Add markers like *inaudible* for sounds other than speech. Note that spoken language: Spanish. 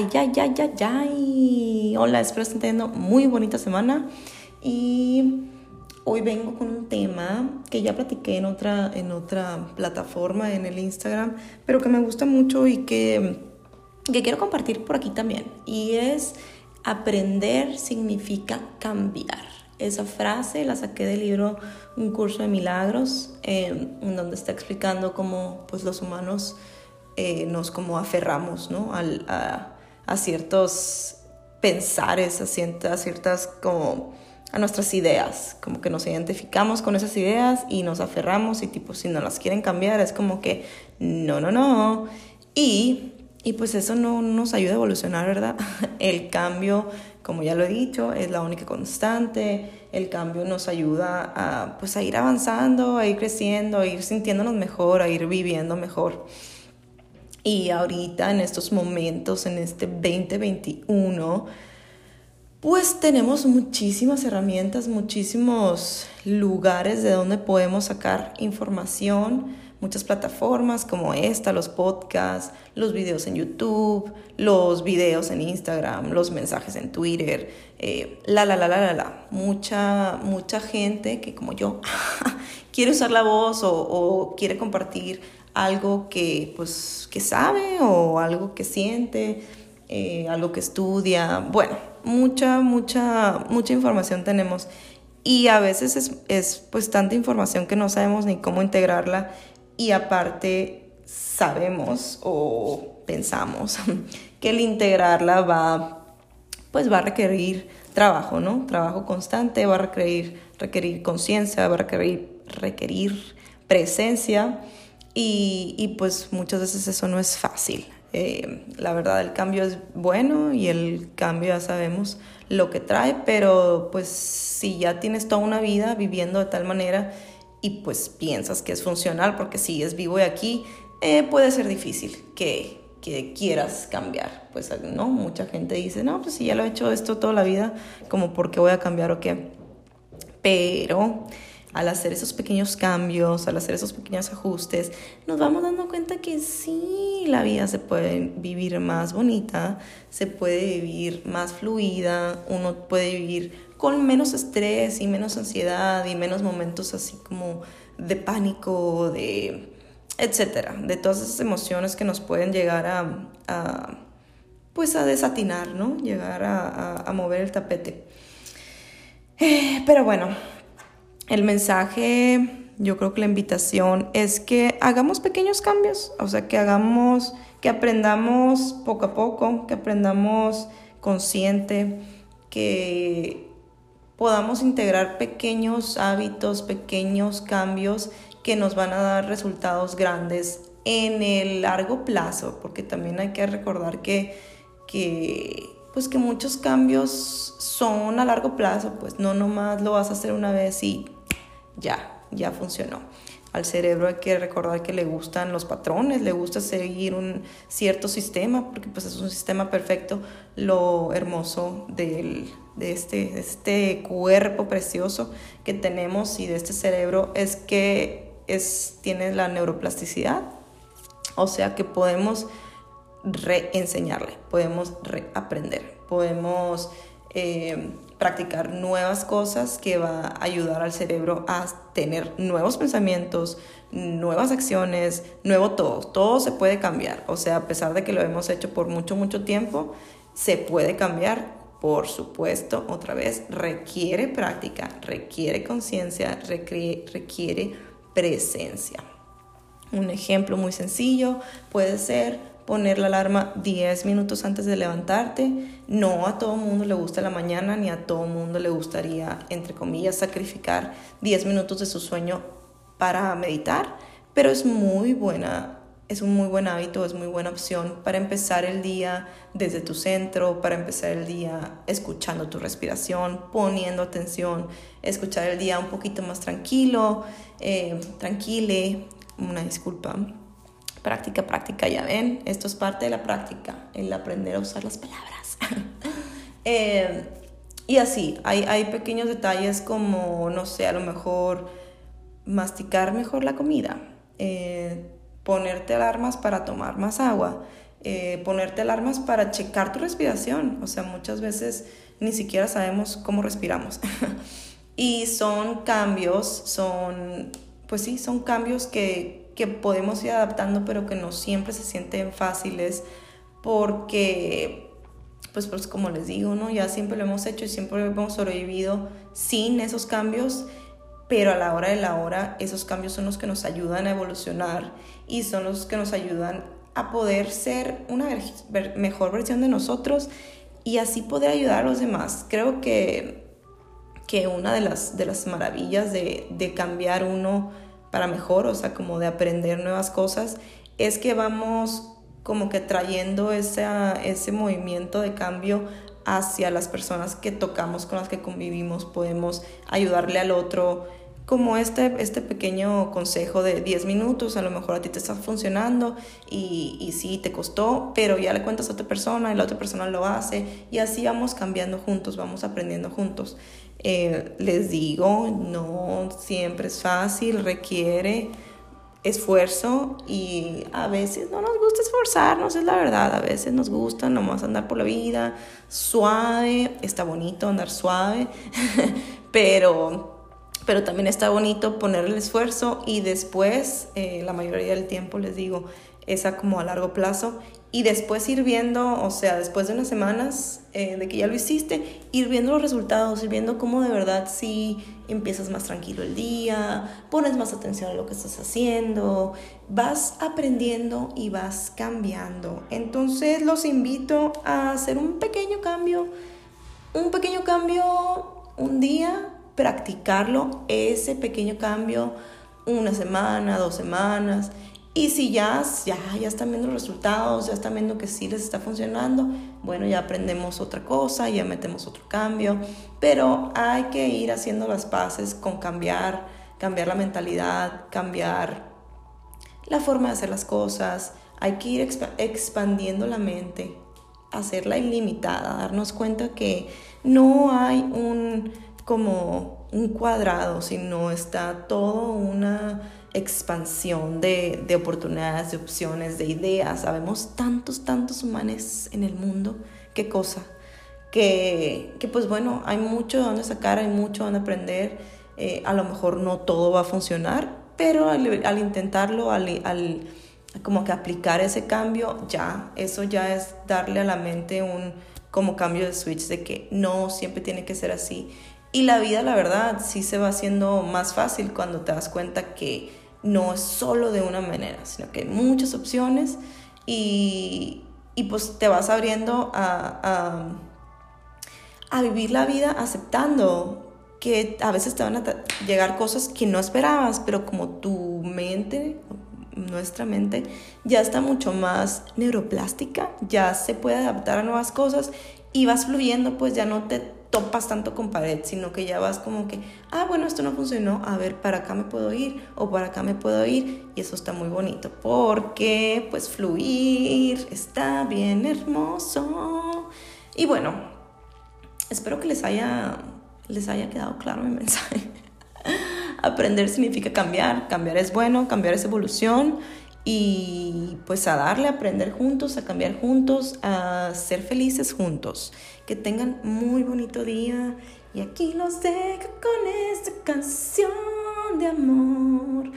Ay, ay, ay, ay, ay. Hola, espero estén teniendo muy bonita semana. Y hoy vengo con un tema que ya platiqué en otra, en otra plataforma, en el Instagram, pero que me gusta mucho y que, que quiero compartir por aquí también. Y es aprender significa cambiar. Esa frase la saqué del libro Un curso de milagros, eh, en donde está explicando cómo pues, los humanos eh, nos como aferramos ¿no? a, a, ciertos pensares, a ciertas, ciertas como a nuestras ideas, como que nos identificamos con esas ideas y nos aferramos y tipo si no las quieren cambiar es como que no, no, no. Y, y pues eso no nos ayuda a evolucionar, ¿verdad? *laughs* El cambio, como ya lo he dicho, es la única constante. El cambio nos ayuda a, pues, a ir avanzando, a ir creciendo, a ir sintiéndonos mejor, a ir viviendo mejor. Y ahorita, en estos momentos, en este 2021, pues tenemos muchísimas herramientas, muchísimos lugares de donde podemos sacar información, muchas plataformas como esta, los podcasts, los videos en YouTube, los videos en Instagram, los mensajes en Twitter, eh, la, la, la, la, la, la. Mucha, mucha gente que como yo *laughs* quiere usar la voz o, o quiere compartir algo que, pues, que sabe o algo que siente, eh, algo que estudia. Bueno, mucha, mucha, mucha información tenemos y a veces es, es pues tanta información que no sabemos ni cómo integrarla y aparte sabemos o pensamos *laughs* que el integrarla va pues va a requerir trabajo, ¿no? Trabajo constante, va a requerir, requerir conciencia, va a requerir, requerir presencia y, pues muchas veces eso no es fácil. Eh, la verdad el cambio es bueno y el cambio ya sabemos lo que trae, pero pues si ya tienes toda una vida viviendo de tal manera y pues piensas que es funcional porque sigues vivo y aquí, eh, puede ser difícil que, que quieras cambiar. Pues no, mucha gente dice, no, pues si ya lo he hecho esto toda la vida, como por qué voy a cambiar o qué. Pero al hacer esos pequeños cambios, al hacer esos pequeños ajustes, nos vamos dando cuenta que sí, la vida se puede vivir más bonita, se puede vivir más fluida, uno puede vivir con menos estrés y menos ansiedad y menos momentos así como de pánico, de etcétera, de todas esas emociones que nos pueden llegar a, pues a desatinar, ¿no? Llegar a, mover el tapete. Eh, pero bueno, el mensaje, yo creo que la invitación es que hagamos pequeños cambios, o sea, que hagamos, que aprendamos poco a poco, que aprendamos consciente, que podamos integrar pequeños hábitos, pequeños cambios que nos van a dar resultados grandes en el largo plazo, porque también hay que recordar que, que pues que muchos cambios son a largo plazo, pues no nomás lo vas a hacer una vez y ya, ya funcionó. Al cerebro hay que recordar que le gustan los patrones, le gusta seguir un cierto sistema, porque pues es un sistema perfecto. Lo hermoso de, este, este cuerpo precioso que tenemos y de este cerebro es que es, tiene la neuroplasticidad, o sea que podemos reenseñarle, podemos reaprender, podemos eh, practicar nuevas cosas que va a ayudar al cerebro a tener nuevos pensamientos, nuevas acciones, nuevo todo. Todo se puede cambiar. O sea, a pesar de que lo hemos hecho por mucho, mucho tiempo, se puede cambiar. Por supuesto, otra vez, requiere práctica, requiere conciencia, requiere, requiere presencia. Un ejemplo muy sencillo puede ser poner la alarma 10 minutos antes de levantarte. No a todo mundo le gusta la mañana, ni a todo mundo le gustaría, entre comillas, sacrificar 10 minutos de su sueño para meditar, pero es muy buena, es un muy buen hábito, es muy buena opción para empezar el día desde tu centro, para empezar el día escuchando tu respiración, poniendo atención, escuchar el día un poquito más tranquilo, eh, tranquile, una disculpa Práctica, práctica, ya ven, esto es parte de la práctica, el aprender a usar las palabras. *laughs* Eh, y así, hay, hay pequeños detalles como, no sé, a lo mejor masticar mejor la comida, eh, ponerte alarmas para tomar más agua, eh, ponerte alarmas para checar tu respiración. O sea, muchas veces ni siquiera sabemos cómo respiramos. *laughs* y son cambios, son, pues sí, son cambios que, que podemos ir adaptando, pero que no siempre se sienten fáciles porque, pues, pues como les digo, ¿no? Ya siempre lo hemos hecho y siempre hemos sobrevivido sin esos cambios pero a la hora de la hora esos cambios son los que nos ayudan a evolucionar y son los que nos ayudan a poder ser una mejor versión de nosotros y así poder ayudar a los demás. Creo que, que una de las, de las maravillas de, de cambiar uno para mejor, o sea, como de aprender nuevas cosas, es que vamos como que trayendo ese, ese movimiento de cambio hacia las personas que tocamos, con las que convivimos, podemos ayudarle al otro, como este, este pequeño consejo de 10 minutos, a lo mejor a ti te está funcionando y, y sí, te costó, pero ya le cuentas a otra persona y la otra persona lo hace y así vamos cambiando juntos, vamos aprendiendo juntos. Eh, les digo, no siempre es fácil, requiere esfuerzo y a veces no nos gusta esforzarnos, es la verdad, a veces nos gusta nomás andar por la vida suave, está bonito andar suave, *laughs* pero pero también está bonito poner el esfuerzo y después, eh, la mayoría del tiempo les digo, esa como a largo plazo y después ir viendo, o sea, después de unas semanas eh, de que ya lo hiciste, ir viendo los resultados, ir viendo cómo de verdad sí empiezas más tranquilo el día, pones más atención a lo que estás haciendo, vas aprendiendo y vas cambiando. Entonces los invito a hacer un pequeño cambio, un pequeño cambio un día practicarlo, ese pequeño cambio, una semana, dos semanas. Y si ya, ya, ya están viendo los resultados, ya están viendo que sí les está funcionando, bueno, ya aprendemos otra cosa, ya metemos otro cambio, pero hay que ir haciendo las paces con cambiar, cambiar la mentalidad, cambiar la forma de hacer las cosas, hay que ir expandiendo la mente, hacerla ilimitada, darnos cuenta que no hay un como un cuadrado, sino está todo una expansión de, de, oportunidades, de opciones, de ideas. Sabemos tantos, tantos humanos en el mundo. Qué cosa. Que, que pues bueno, hay mucho de donde sacar, hay mucho de donde aprender. Eh, a lo mejor no todo va a funcionar, pero al, al intentarlo, al, al, como que aplicar ese cambio, ya, eso ya es darle a la mente un como cambio de switch de que no siempre tiene que ser así y la vida, la verdad, sí se va haciendo más fácil cuando te das cuenta que no es solo de una manera, sino que hay muchas opciones y, y pues te vas abriendo a, a, a, vivir la vida aceptando que a veces te van a llegar cosas que no esperabas, pero como tu mente, nuestra mente, ya está mucho más neuroplástica, ya se puede adaptar a nuevas cosas y vas fluyendo, pues ya no te topas tanto con pared, sino que ya vas como que, ah, bueno, esto no funcionó, a ver, para acá me puedo ir o para acá me puedo ir. Y eso está muy bonito porque pues fluir está bien hermoso. Y bueno, espero que les haya, les haya quedado claro mi *laughs* mensaje. Aprender significa cambiar, cambiar es bueno, cambiar es evolución y pues a darle, a aprender juntos, a cambiar juntos, a ser felices juntos. Que tengan muy bonito día y aquí los dejo con esta canción de amor.